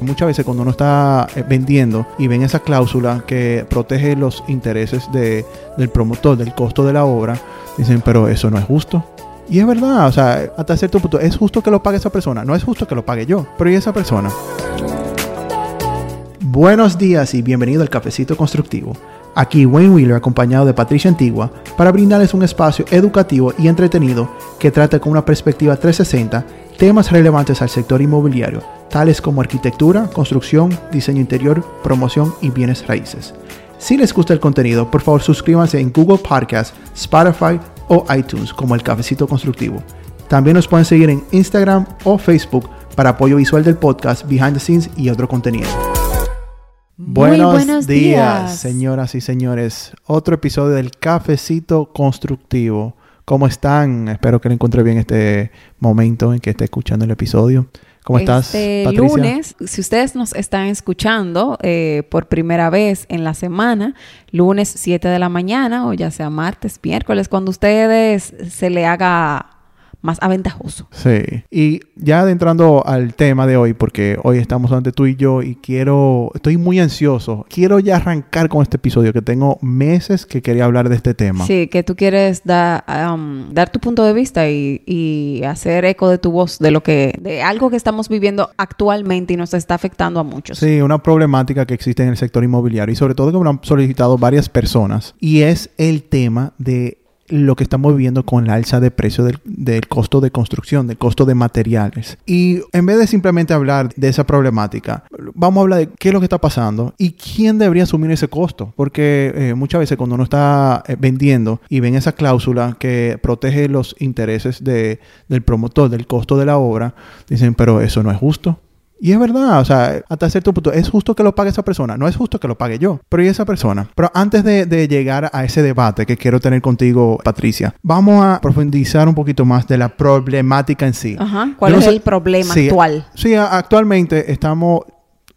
Muchas veces cuando uno está eh, vendiendo y ven esa cláusula que protege los intereses de, del promotor, del costo de la obra, dicen, pero eso no es justo. Y es verdad, o sea, hasta cierto punto, ¿es justo que lo pague esa persona? No es justo que lo pague yo, pero ¿y esa persona? Buenos días y bienvenido al Cafecito Constructivo. Aquí Wayne Wheeler acompañado de Patricia Antigua para brindarles un espacio educativo y entretenido que trate con una perspectiva 360 temas relevantes al sector inmobiliario, tales como arquitectura, construcción, diseño interior, promoción y bienes raíces. Si les gusta el contenido, por favor suscríbanse en Google Podcast, Spotify o iTunes como el Cafecito Constructivo. También nos pueden seguir en Instagram o Facebook para apoyo visual del podcast, behind the scenes y otro contenido. Buenos, buenos días, días. señoras y señores. Otro episodio del Cafecito Constructivo. ¿Cómo están? Espero que le encuentre bien este momento en que esté escuchando el episodio. ¿Cómo estás, Este Patricia? lunes, si ustedes nos están escuchando eh, por primera vez en la semana, lunes 7 de la mañana o ya sea martes, miércoles, cuando ustedes se le haga más aventajoso. Sí. Y ya adentrando al tema de hoy, porque hoy estamos ante tú y yo y quiero, estoy muy ansioso. Quiero ya arrancar con este episodio que tengo meses que quería hablar de este tema. Sí, que tú quieres da- um, dar tu punto de vista y, y hacer eco de tu voz de lo que, de algo que estamos viviendo actualmente y nos está afectando a muchos. Sí, una problemática que existe en el sector inmobiliario y sobre todo que me lo han solicitado varias personas y es el tema de lo que estamos viviendo con la alza de precio del, del costo de construcción, del costo de materiales. Y en vez de simplemente hablar de esa problemática, vamos a hablar de qué es lo que está pasando y quién debería asumir ese costo. Porque eh, muchas veces cuando uno está eh, vendiendo y ven esa cláusula que protege los intereses de, del promotor, del costo de la obra, dicen, pero eso no es justo. Y es verdad, o sea, hasta cierto punto, ¿es justo que lo pague esa persona? No es justo que lo pague yo, pero ¿y esa persona? Pero antes de, de llegar a ese debate que quiero tener contigo, Patricia, vamos a profundizar un poquito más de la problemática en sí. Ajá. ¿Cuál Yo no es sé- el problema Sí, actual? Sí, actualmente estamos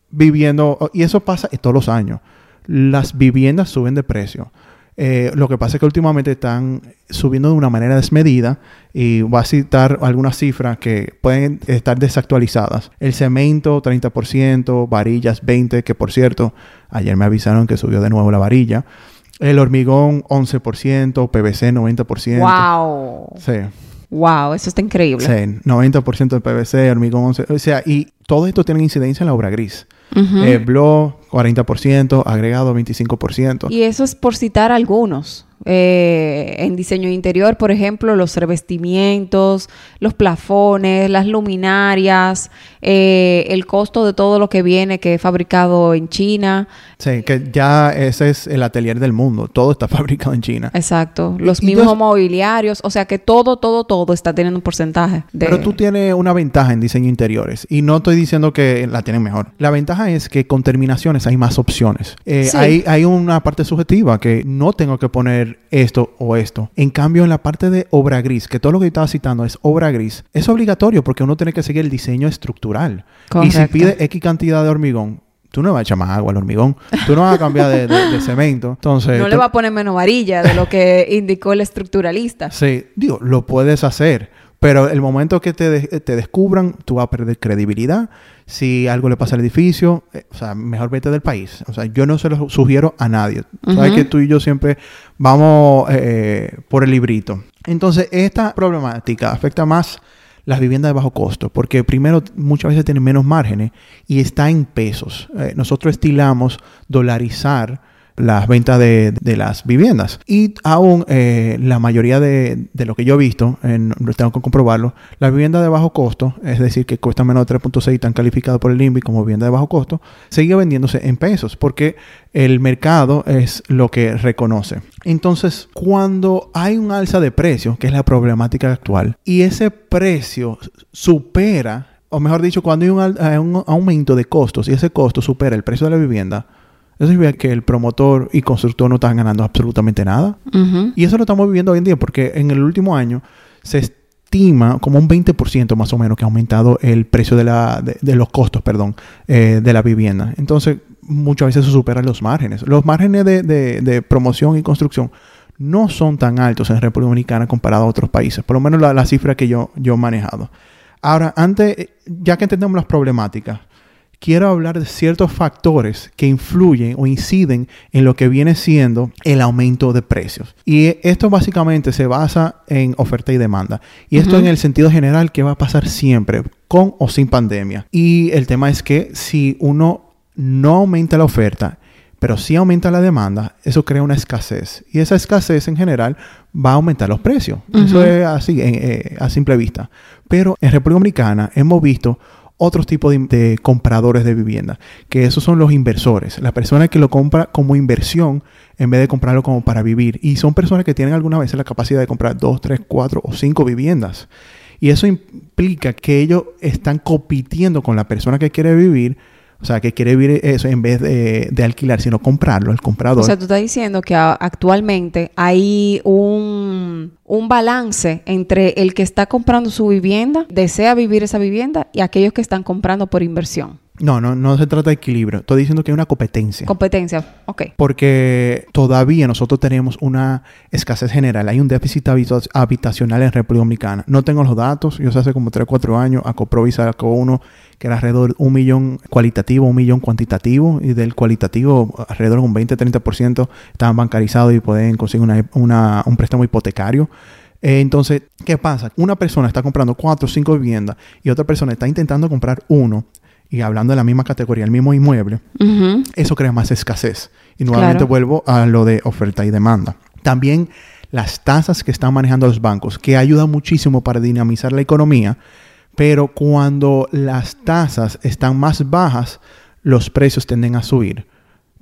viviendo, y eso pasa todos los años, las viviendas suben de precio. Eh, lo que pasa es que últimamente están subiendo de una manera desmedida y voy a citar algunas cifras que pueden estar desactualizadas. El cemento 30%, varillas 20%, que por cierto, ayer me avisaron que subió de nuevo la varilla. El hormigón 11%, PVC 90%. Wow. Sí. Wow, eso está increíble. Sí, 90% de PVC, hormigón 11%. O sea, y todo esto tiene incidencia en la obra gris. Ujú. Eh, block 40%, agregado 25%. Y eso es por citar algunos. Eh, en diseño interior, por ejemplo, los revestimientos, los plafones, las luminarias, eh, el costo de todo lo que viene que es fabricado en China. Sí, que ya ese es el atelier del mundo. Todo está fabricado en China. Exacto. Los mismos entonces- mobiliarios. O sea que todo, todo, todo está teniendo un porcentaje. De... Pero tú tienes una ventaja en diseño interiores. Y no estoy diciendo que la tienen mejor. La ventaja es que con terminaciones hay más opciones. Eh, Sí. hay, hay una parte subjetiva que no tengo que poner esto o esto. En cambio, en la parte de obra gris, que todo lo que yo estaba citando es obra gris, es obligatorio porque uno tiene que seguir el diseño estructural. Y si pide X cantidad de hormigón, tú no vas a echar más agua al hormigón. Tú no vas a cambiar de, de- de cemento. Entonces, no tú- le va a poner menos varilla de lo que indicó el estructuralista. Sí, digo, lo puedes hacer, pero el momento que te, de- te descubran, tú vas a perder credibilidad. Si algo le pasa al edificio, eh, o sea, mejor vete del país. O sea, yo no se lo sugiero a nadie. Sabes que tú y yo siempre vamos eh, por el librito. Entonces, esta problemática afecta más las viviendas de bajo costo, porque primero muchas veces tienen menos márgenes y está en pesos. Eh, nosotros estilamos dolarizar las ventas de, de las viviendas. Y aún eh, la mayoría de, de lo que yo he visto, en, tengo que comprobarlo, las viviendas de bajo costo, es decir, que cuestan menos de 3.6 y están calificadas por el INVI como vivienda de bajo costo, sigue vendiéndose en pesos porque el mercado es lo que reconoce. Entonces, cuando hay un alza de precio, que es la problemática actual, y ese precio supera, o mejor dicho, cuando hay un, eh, un aumento de costos y ese costo supera el precio de la vivienda, eso significa que el promotor y constructor no están ganando absolutamente nada. Y eso lo estamos viviendo hoy en día porque en el último año se estima como un 20% más o menos que ha aumentado el precio de, la, de, de los costos, perdón, eh, de la vivienda. Entonces, muchas veces eso supera los márgenes. Los márgenes de, de- de promoción y construcción no son tan altos en República Dominicana comparado a otros países, por lo menos la, la cifra que yo, yo he manejado. Ahora, antes, ya que entendemos las problemáticas, quiero hablar de ciertos factores que influyen o inciden en lo que viene siendo el aumento de precios. Y esto básicamente se basa en oferta y demanda. Y esto en el sentido general que va a pasar siempre, con o sin pandemia. Y el tema es que si uno no aumenta la oferta, pero si aumenta la demanda, eso crea una escasez. Y esa escasez en general va a aumentar los precios. Eso es así eh, a simple vista. Pero en República Dominicana hemos visto otros tipos de, compradores de vivienda, que esos son los inversores, la persona que lo compra como inversión en vez de comprarlo como para vivir. Y son personas que tienen alguna vez la capacidad de comprar dos, tres, cuatro o cinco viviendas. Y eso implica que ellos están compitiendo con la persona que quiere vivir o sea, que quiere vivir eso en vez de, alquilar, sino comprarlo, el comprador. O sea, tú estás diciendo que actualmente hay un, un balance entre el que está comprando su vivienda, desea vivir esa vivienda, y aquellos que están comprando por inversión. No, no, no se trata de equilibrio. Estoy diciendo que hay una competencia. Competencia, ok. Porque todavía nosotros tenemos una escasez general. Hay un déficit habitacional en República Dominicana. No tengo los datos. Yo hace como 3 o 4 años a Coprovi sacó uno que era alrededor de un millón cualitativo, un millón cuantitativo. Y del cualitativo, alrededor de un 20-30% estaban bancarizados y pueden conseguir un préstamo hipotecario. Eh, entonces, ¿qué pasa? Una persona está comprando cuatro o cinco viviendas y otra persona está intentando comprar uno y hablando de la misma categoría, el mismo inmueble, eso crea más escasez. Y nuevamente vuelvo a lo de oferta y demanda. También las tasas que están manejando los bancos, que ayudan muchísimo para dinamizar la economía, pero cuando las tasas están más bajas, los precios tienden a subir.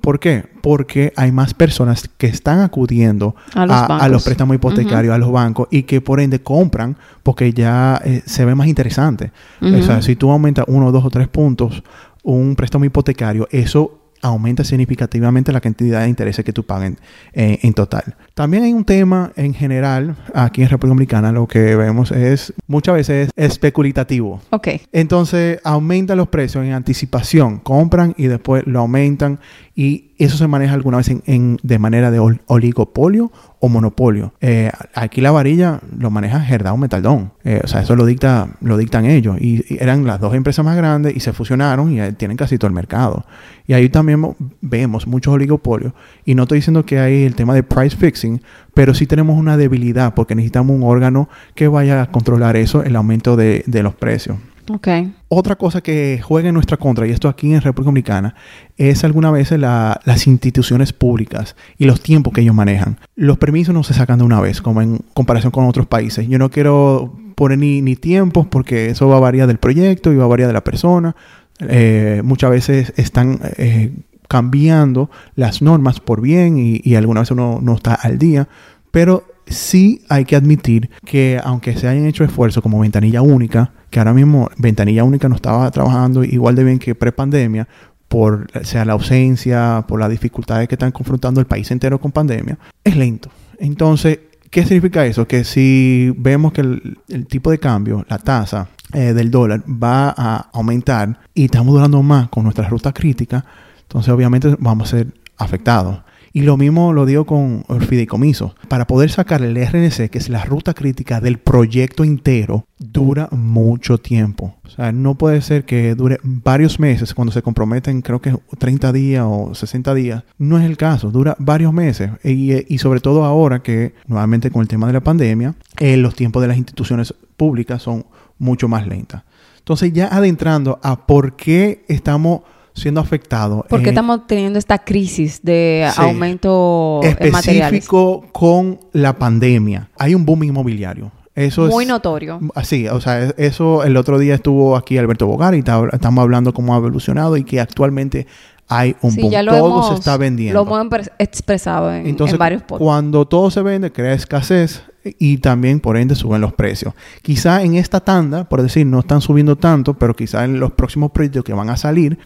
¿Por qué? Porque hay más personas que están acudiendo a los, préstamos hipotecarios, a los bancos, y que por ende compran porque ya eh, se ve más interesante. O sea, si tú aumentas uno, dos o tres puntos un préstamo hipotecario, eso aumenta significativamente la cantidad de intereses que tú paguen eh, en total. También hay un tema en general, aquí en República Dominicana lo que vemos es muchas veces es especulativo. Ok. Entonces aumenta los precios en anticipación, compran y después lo aumentan y eso se maneja alguna vez en, de manera de oligopolio o monopolio. Eh, aquí la varilla lo maneja Gerdau Metaldón. Eh, o sea, eso lo, dicta, lo dictan ellos. Y, eran las dos empresas más grandes y se fusionaron y tienen casi todo el mercado. Y ahí también vemos muchos oligopolios. Y no estoy diciendo que hay el tema de price fixing, pero sí tenemos una debilidad porque necesitamos un órgano que vaya a controlar eso, el aumento de los precios. Okay. Otra cosa que juega en nuestra contra, y esto aquí en República Dominicana, es algunas veces las instituciones públicas y los tiempos que ellos manejan. Los permisos no se sacan de una vez, como en comparación con otros países. Yo no quiero poner ni, tiempos porque eso va a variar del proyecto y va a variar de la persona. Eh, muchas veces están eh, cambiando las normas por bien y, y algunas veces uno no está al día. Pero sí hay que admitir que aunque se hayan hecho esfuerzos como ventanilla única, que ahora mismo ventanilla única no estaba trabajando igual de bien que pre-pandemia, por sea la ausencia, por las dificultades que están confrontando el país entero con pandemia, es lento. Entonces, ¿qué significa eso? Que si vemos que el, tipo de cambio, la tasa eh, del dólar va a aumentar y estamos durando más con nuestra ruta crítica, entonces obviamente vamos a ser afectados. Y lo mismo lo digo con el fideicomiso. Para poder sacar el RNC, que es la ruta crítica del proyecto entero, dura mucho tiempo. O sea, no puede ser que dure varios meses cuando se comprometen, creo que 30 días o 60 días. No es el caso, dura varios meses. Y, sobre todo ahora que, nuevamente con el tema de la pandemia, eh, los tiempos de las instituciones públicas son mucho más lentas. Entonces, ya adentrando a por qué estamos siendo afectado. ¿Por qué estamos teniendo esta crisis de aumento específico con la pandemia? Hay un boom inmobiliario. Eso Muy notorio. Así, o sea, eso el otro día estuvo aquí Alberto Bogar y estamos hablando cómo ha evolucionado y que actualmente hay un boom. todo se está vendiendo. Lo hemos expresado en, en varios podcasts. Cuando todo se vende, crea escasez y también por ende suben los precios. Quizá en esta tanda, por decir, no están subiendo tanto, pero quizá en los próximos proyectos que van a salir,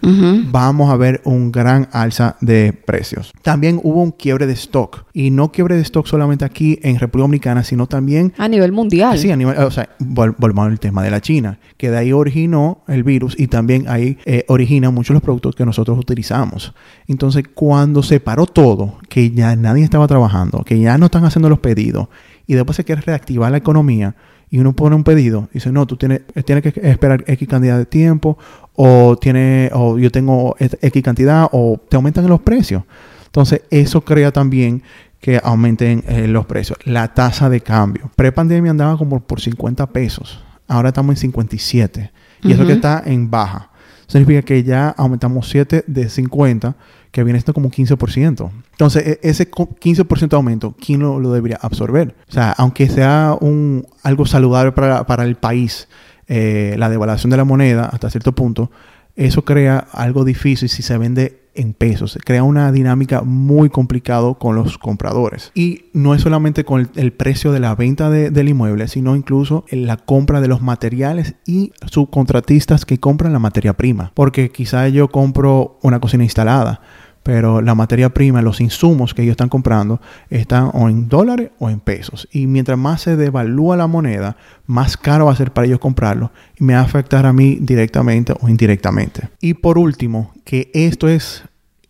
vamos a ver un gran alza de precios. También hubo un quiebre de stock y no quiebre de stock solamente aquí en República Dominicana, sino también a nivel mundial. Sí, a nivel, o sea, volvamos al tema de la China, que de ahí originó el virus y también ahí eh, origina muchos de los productos que nosotros utilizamos. Entonces, cuando se paró todo, que ya nadie estaba trabajando, que ya no están haciendo los pedidos, y después se quiere reactivar la economía, y uno pone un pedido y dice, no, tú tienes, tienes que esperar X cantidad de tiempo o, tiene, o yo tengo X cantidad o te aumentan los precios. Entonces, eso crea también que aumenten eh, los precios. La tasa de cambio. Pre-pandemia andaba como por 50 pesos. Ahora estamos en 57. Y eso que está en baja. Significa que ya aumentamos 7 de 50, que viene esto como un 15%. Entonces, e, ese 15% de aumento, ¿quién lo, debería absorber? O sea, aunque sea un, algo saludable para, el país, eh, la devaluación de la moneda hasta cierto punto, eso crea algo difícil si se vende en pesos. Crea una dinámica muy complicada con los compradores. Y no es solamente con el, precio de la venta del inmueble, sino incluso en la compra de los materiales y subcontratistas que compran la materia prima. Porque quizá yo compro una cocina instalada pero la materia prima, los insumos que ellos están comprando están o en dólares o en pesos. Y mientras más se devalúa la moneda, más caro va a ser para ellos comprarlo y me va a afectar a mí directamente o indirectamente. Y por último, que esto es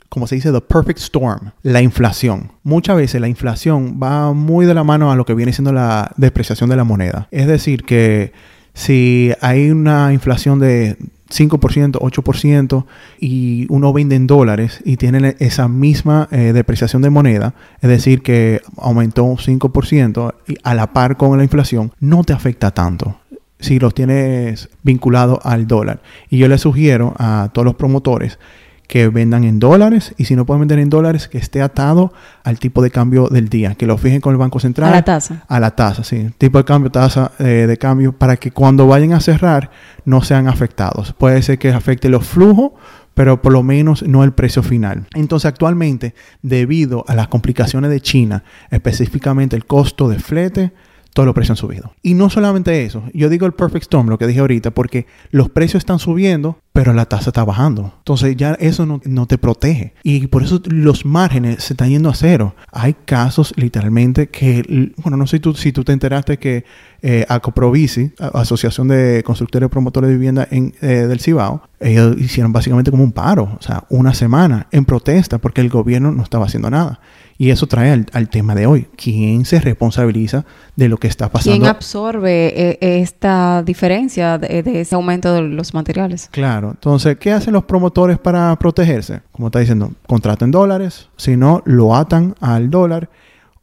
como se dice, the perfect storm, la inflación. Muchas veces la inflación va muy de la mano a lo que viene siendo la depreciación de la moneda. Es decir, que si hay una inflación de 5%, 8% y uno vende en dólares y tiene esa misma eh, depreciación de moneda, es decir, que aumentó un 5% y a la par con la inflación, no te afecta tanto si los tienes vinculados al dólar. Y yo le sugiero a todos los promotores que vendan en dólares y si no pueden vender en dólares, que esté atado al tipo de cambio del día, que lo fijen con el Banco Central. A la tasa. A la tasa, sí. Tipo de cambio, tasa eh, de cambio, para que cuando vayan a cerrar no sean afectados. Puede ser que afecte los flujos, pero por lo menos no el precio final. Entonces actualmente, debido a las complicaciones de China, específicamente el costo de flete, todos los precios han subido. Y no solamente eso, yo digo el perfect storm, lo que dije ahorita, porque los precios están subiendo, pero la tasa está bajando. Entonces ya eso no, te protege. Y por eso los márgenes se están yendo a cero. Hay casos literalmente que, bueno, no sé tú, si tú te enteraste que eh, Acoprovisi, Asociación de Constructores y Promotores de Vivienda en, eh, del Cibao, ellos hicieron básicamente como un paro, o sea, una semana en protesta porque el gobierno no estaba haciendo nada. Y eso trae al, tema de hoy. ¿Quién se responsabiliza de lo que está pasando? ¿Quién absorbe eh, esta diferencia de, ese aumento de los materiales? Claro. Entonces, ¿qué hacen los promotores para protegerse? Como está diciendo, contraten dólares. Si no, lo atan al dólar.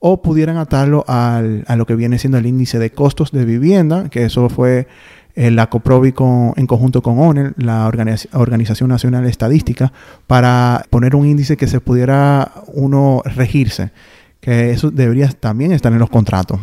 O pudieran atarlo al, a lo que viene siendo el índice de costos de vivienda, que eso fue la COPROVI en conjunto con ONER, la Organización Nacional Estadística, para poner un índice que se pudiera uno regirse, que eso debería también estar en los contratos.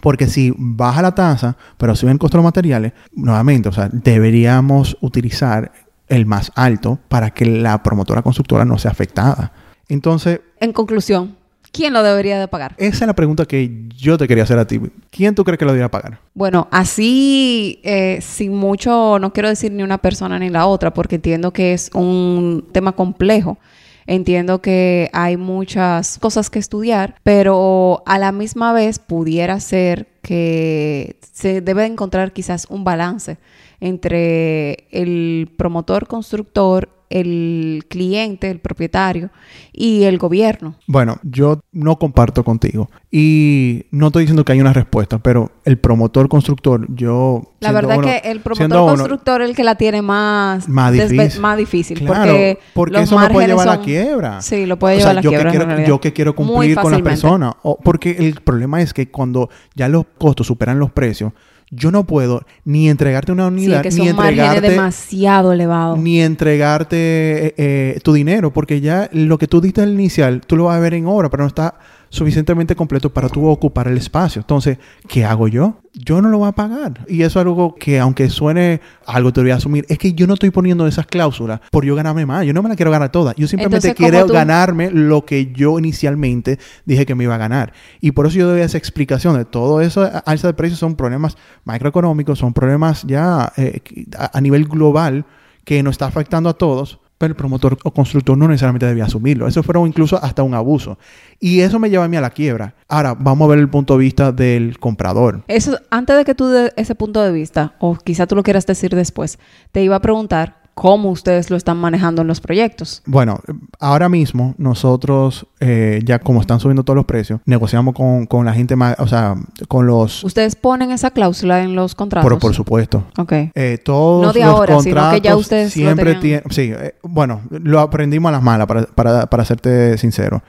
Porque si baja la tasa, pero suben costos de los materiales, nuevamente, o sea, deberíamos utilizar el más alto para que la promotora constructora no sea afectada. Entonces... En conclusión, ¿quién lo debería de pagar? Esa es la pregunta que yo te quería hacer a ti. ¿Quién tú crees que lo debería pagar? Bueno, así, eh, sin mucho, no quiero decir ni una persona ni la otra, porque entiendo que es un tema complejo. Entiendo que hay muchas cosas que estudiar, pero a la misma vez pudiera ser que se debe encontrar quizás un balance entre el promotor constructor el cliente, el propietario y el gobierno. Bueno, yo no comparto contigo y no estoy diciendo que hay una respuesta, pero el promotor constructor, yo... La verdad es que el promotor constructor es el que la tiene más, más difícil, más difícil porque, porque eso lo puede llevar a la quiebra. Sí, lo puede llevar a la yo quiebra. Que quiero, yo que quiero cumplir con la persona. O, porque el problema es que cuando ya los costos superan los precios, yo no puedo ni entregarte una unidad, ni entregarte demasiado elevado. Ni entregarte eh, eh, tu dinero, porque ya lo que tú diste al inicial, tú lo vas a ver en obra, pero no está suficientemente completo para tú ocupar el espacio. Entonces, ¿qué hago yo? Yo no lo voy a pagar. Y eso es algo que, aunque suene algo te voy a asumir, es que yo no estoy poniendo esas cláusulas por yo ganarme más. Yo no me la quiero ganar toda. Yo simplemente quiero ganarme lo que yo inicialmente dije que me iba a ganar. Y por eso yo doy esa explicación de todo eso. Alza de precios son problemas macroeconómicos, son problemas ya eh, a nivel global que nos está afectando a todos pero el promotor o constructor no necesariamente debía asumirlo. Eso fueron incluso hasta un abuso. Y eso me lleva a mí a la quiebra. Ahora, vamos a ver el punto de vista del comprador. Eso, antes de que tú des ese punto de vista, o quizá tú lo quieras decir después, te iba a preguntar cómo ustedes lo están manejando en los proyectos. Bueno, ahora mismo nosotros, eh, ya como están subiendo todos los precios, negociamos con, con, la gente más, o sea, con los... ¿Ustedes ponen esa cláusula en los contratos? Por, por supuesto. Ok. Eh, todos no de los ahora, contratos sino que ya ustedes siempre tienen... Sí, eh, bueno, lo aprendimos a las malas, para, para, para serte sincero.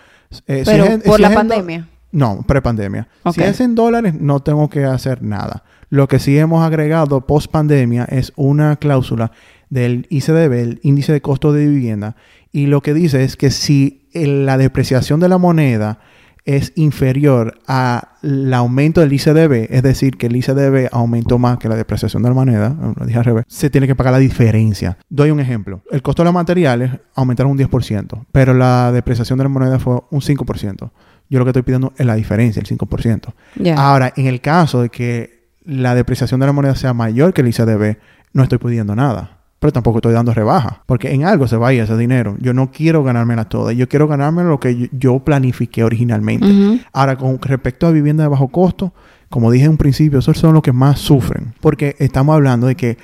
Eh, Pero si por si la pandemia. No, prepandemia. Si es en dólares, no tengo que hacer nada. Lo que sí hemos agregado post pandemia es una cláusula del ICDB, el índice de costo de vivienda, y lo que dice es que si la depreciación de la moneda es inferior al aumento del ICDB, es decir, que el ICDB aumentó más que la depreciación de la moneda, lo dije al revés, se tiene que pagar la diferencia. Doy un ejemplo. El costo de los materiales aumentaron un 10%, pero la depreciación de la moneda fue un 5%. Yo lo que estoy pidiendo es la diferencia, el 5%. Ahora, en el caso de que la depreciación de la moneda sea mayor que el ICDB, no estoy pidiendo nada pero tampoco estoy dando rebaja, porque en algo se vaya ese dinero. Yo no quiero ganármela toda, yo quiero ganarme lo que yo, planifiqué originalmente. Ahora, con respecto a vivienda de bajo costo, como dije en un principio, esos son los que más sufren, porque estamos hablando de que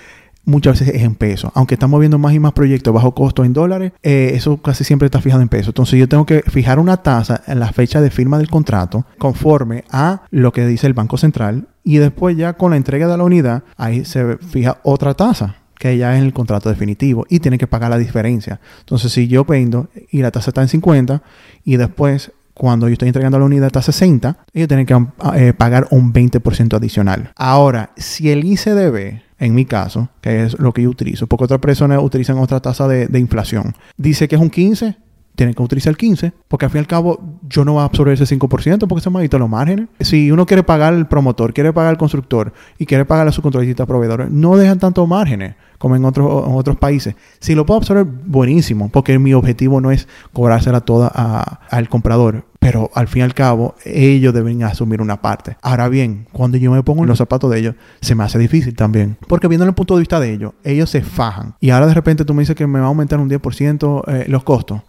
muchas veces es en pesos. Aunque estamos viendo más y más proyectos bajo costo en dólares, eh, eso casi siempre está fijado en pesos. Entonces yo tengo que fijar una tasa en la fecha de firma del contrato conforme a lo que dice el Banco Central y después ya con la entrega de la unidad, ahí se fija otra tasa que ya es el contrato definitivo y tiene que pagar la diferencia. Entonces, si yo vendo y la tasa está en 50 y después cuando yo estoy entregando la unidad está a 60, ellos tienen que eh, pagar un 20% adicional. Ahora, si el ICDB, en mi caso, que es lo que yo utilizo, porque otras personas utilizan otra tasa de, de inflación, dice que es un 15, tienen que utilizar el 15, porque al fin y al cabo yo no voy a absorber ese 5% porque se me han los márgenes. Si uno quiere pagar al promotor, quiere pagar al constructor y quiere pagar a su controlista proveedores, no dejan tantos márgenes como en otros, otros países. Si lo puedo absorber, buenísimo, porque mi objetivo no es cobrársela toda al comprador, pero al fin y al cabo ellos deben asumir una parte. Ahora bien, cuando yo me pongo en los zapatos de ellos, se me hace difícil también, porque viendo el punto de vista de ellos, ellos se fajan y ahora de repente tú me dices que me va a aumentar un 10% eh, los costos.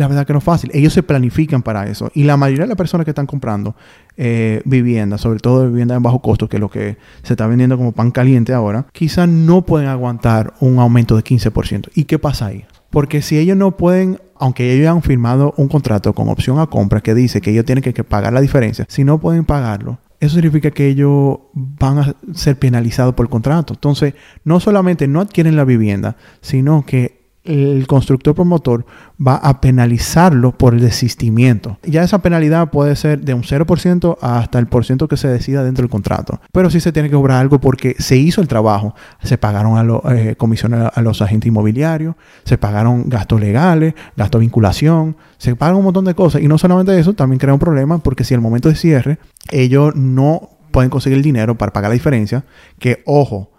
La verdad que no es fácil. Ellos se planifican para eso. Y la mayoría de las personas que están comprando eh, viviendas, sobre todo viviendas en bajo costo, que es lo que se está vendiendo como pan caliente ahora, quizás no pueden aguantar un aumento de 15%. ¿Y qué pasa ahí? Porque si ellos no pueden, aunque ellos hayan firmado un contrato con opción a compra que dice que ellos tienen que, que pagar la diferencia, si no pueden pagarlo, eso significa que ellos van a ser penalizados por el contrato. Entonces, no solamente no adquieren la vivienda, sino que el constructor promotor va a penalizarlo por el desistimiento. Ya esa penalidad puede ser de un 0% hasta el por ciento que se decida dentro del contrato. Pero sí se tiene que cobrar algo porque se hizo el trabajo. Se pagaron a los eh, comisiones a los agentes inmobiliarios, se pagaron gastos legales, gastos de vinculación, se pagan un montón de cosas. Y no solamente eso, también crea un problema porque si al momento de cierre ellos no pueden conseguir el dinero para pagar la diferencia, que ojo,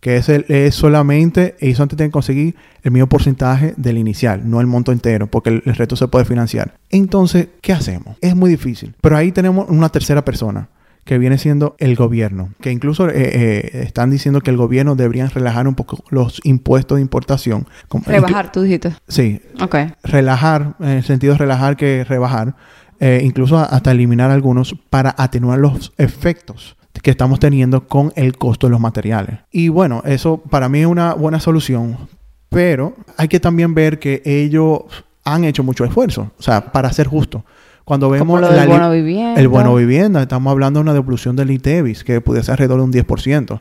que es, el, es solamente, ellos antes tienen que conseguir el mismo porcentaje del inicial, no el monto entero, porque el, resto se puede financiar. Entonces, ¿qué hacemos? Es muy difícil. Pero ahí tenemos una tercera persona, que viene siendo el gobierno, que incluso eh, eh, están diciendo que el gobierno debería relajar un poco los impuestos de importación. Rebajar, tú dijiste. Sí. Ok. Relajar, en el sentido de relajar que rebajar, eh, incluso hasta eliminar algunos para atenuar los efectos que estamos teniendo con el costo de los materiales. Y bueno, eso para mí es una buena solución, pero hay que también ver que ellos han hecho mucho esfuerzo, o sea, para ser justo. Cuando vemos el bono vivienda. el bono vivienda, estamos hablando de una devolución del ITEVIS que pudiese ser alrededor de un 10%.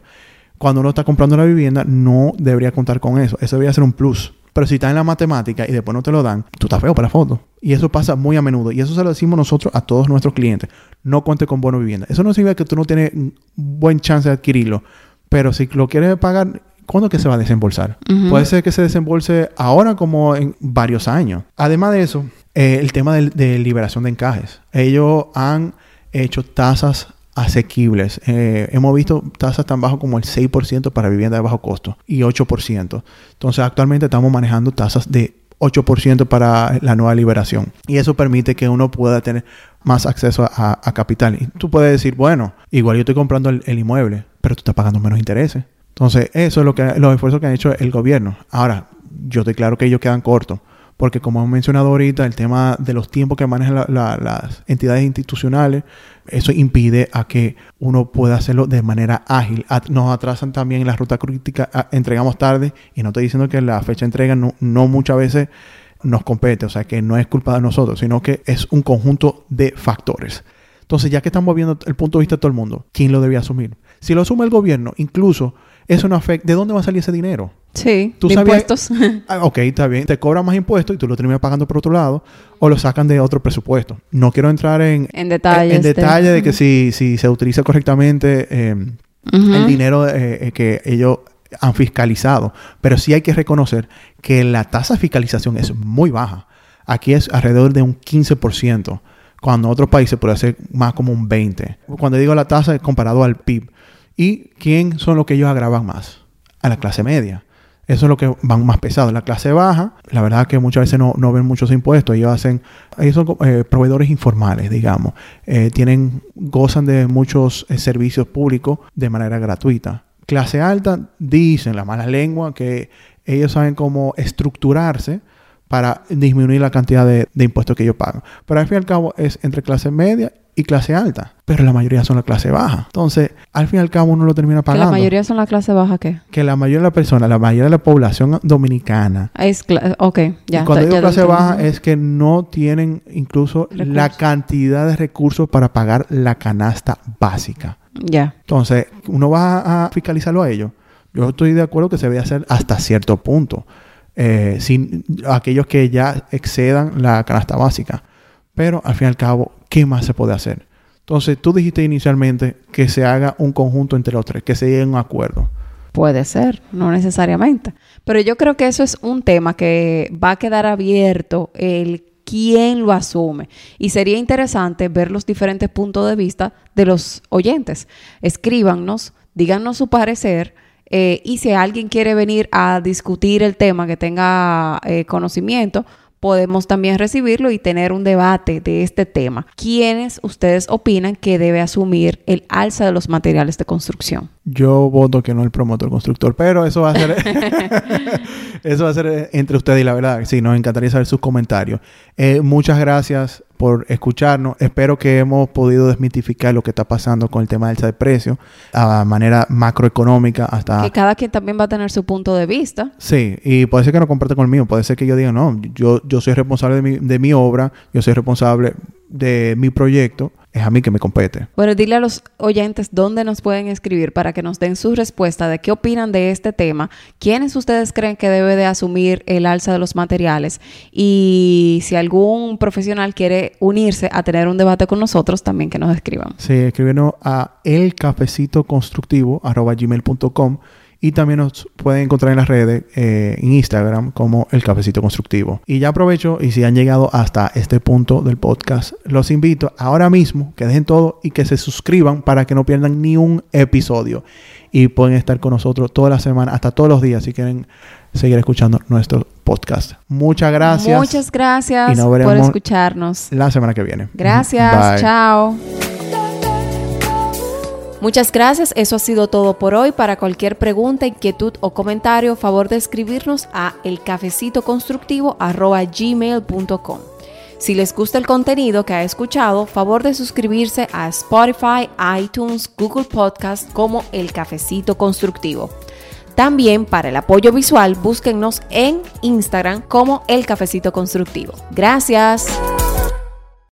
Cuando uno está comprando una vivienda, no debería contar con eso. Eso debería ser un plus. Pero si está en la matemática y después no te lo dan, tú estás feo para la foto. Y eso pasa muy a menudo. Y eso se lo decimos nosotros a todos nuestros clientes. No cuente con bono vivienda. Eso no significa que tú no tienes buen chance de adquirirlo. Pero si lo quieres pagar, ¿cuándo es que se va a desembolsar? Puede ser que se desembolse ahora como en varios años. Además de eso, eh, el tema de liberación de encajes. Ellos han hecho tasas asequibles. Eh, hemos visto tasas tan bajas como el 6% para vivienda de bajo costo y 8%. Entonces actualmente estamos manejando tasas de 8% para la nueva liberación. Y eso permite que uno pueda tener más acceso a, capital. Y tú puedes decir, bueno, igual yo estoy comprando el, inmueble, pero tú estás pagando menos intereses. Entonces, eso es lo que los esfuerzos que ha hecho el gobierno. Ahora, yo estoy claro que ellos quedan cortos porque como hemos mencionado ahorita, el tema de los tiempos que manejan las entidades institucionales, eso impide a que uno pueda hacerlo de manera ágil. nos atrasan también la ruta crítica, entregamos tarde y no estoy diciendo que la fecha de entrega no, no muchas veces nos compete, o sea que no es culpa de nosotros, sino que es un conjunto de factores. Entonces, ya que estamos viendo el punto de vista de todo el mundo, ¿quién lo debía asumir? Si lo asume el gobierno, incluso eso no afecta. ¿De dónde va a salir ese dinero? Sí, ¿Tú impuestos. Ah, ok, está bien. Te cobran más impuestos y tú lo terminas pagando por otro lado o lo sacan de otro presupuesto. No quiero entrar en, en detalles. En, detalle de, que si, si se utiliza correctamente eh, el dinero eh, que ellos han fiscalizado. Pero sí hay que reconocer que la tasa de fiscalización es muy baja. Aquí es alrededor de un 15%, cuando en otros países puede ser más como un 20%. Cuando digo la tasa es comparado al PIB. ¿Y quién son los que ellos agravan más? A la clase media. Eso es lo que van más pesado. La clase baja, la verdad que muchas veces no, ven muchos impuestos. Ellos hacen, ellos son eh, proveedores informales, digamos. Eh, tienen, gozan de muchos eh, servicios públicos de manera gratuita. Clase alta, dicen la mala lengua, que ellos saben cómo estructurarse para disminuir la cantidad de, de impuestos que ellos pagan. Pero al fin y al cabo es entre clase media y clase alta, pero la mayoría son la clase baja. Entonces, al fin y al cabo uno lo termina pagando. ¿Que la mayoría son la clase baja qué? Que la mayoría de las personas, la mayoría de la población dominicana. Es ok, ya. Y cuando digo clase baja es que no tienen incluso la cantidad de recursos para pagar la canasta básica. Ya. Entonces, uno va a fiscalizarlo a ellos. Yo estoy de acuerdo que se debe hacer hasta cierto punto. Eh, sin aquellos que ya excedan la canasta básica. Pero al fin y al cabo, ¿qué más se puede hacer? Entonces, tú dijiste inicialmente que se haga un conjunto entre los tres, que se llegue a un acuerdo. Puede ser, no necesariamente. Pero yo creo que eso es un tema que va a quedar abierto el quién lo asume. Y sería interesante ver los diferentes puntos de vista de los oyentes. Escríbanos, díganos su parecer. Eh, y si alguien quiere venir a discutir el tema, que tenga eh, conocimiento, podemos también recibirlo y tener un debate de este tema. ¿Quiénes ustedes opinan que debe asumir el alza de los materiales de construcción? Yo voto que no el promotor constructor, pero eso va a ser eso va a ser entre ustedes y la verdad. Sí, nos encantaría saber sus comentarios. Eh, muchas gracias por escucharnos. Espero que hemos podido desmitificar lo que está pasando con el tema del alza de precio a manera macroeconómica hasta... Que cada quien también va a tener su punto de vista. Sí, y puede ser que no comparte conmigo, puede ser que yo diga, no, yo, yo soy responsable de mi, de mi obra, yo soy responsable de mi proyecto es a mí que me compete. Bueno, dile a los oyentes dónde nos pueden escribir para que nos den su respuesta de qué opinan de este tema, quiénes ustedes creen que debe de asumir el alza de los materiales y si algún profesional quiere unirse a tener un debate con nosotros, también que nos escriban. Sí, escríbenos a elcafecitoconstructivo.com y también nos pueden encontrar en las redes, eh, en Instagram, como El Cafecito Constructivo. Y ya aprovecho, y si han llegado hasta este punto del podcast, los invito ahora mismo que dejen todo y que se suscriban para que no pierdan ni un episodio. Y pueden estar con nosotros toda la semana, hasta todos los días, si quieren seguir escuchando nuestro podcast. Muchas gracias. Muchas gracias por escucharnos. La semana que viene. Gracias. Chao. Muchas gracias, eso ha sido todo por hoy. Para cualquier pregunta, inquietud o comentario, favor de escribirnos a elcafecitoconstructivo.gmail.com. Si les gusta el contenido que ha escuchado, favor de suscribirse a Spotify, iTunes, Google Podcast como El Cafecito Constructivo. También para el apoyo visual, búsquennos en Instagram como El Cafecito Constructivo. Gracias.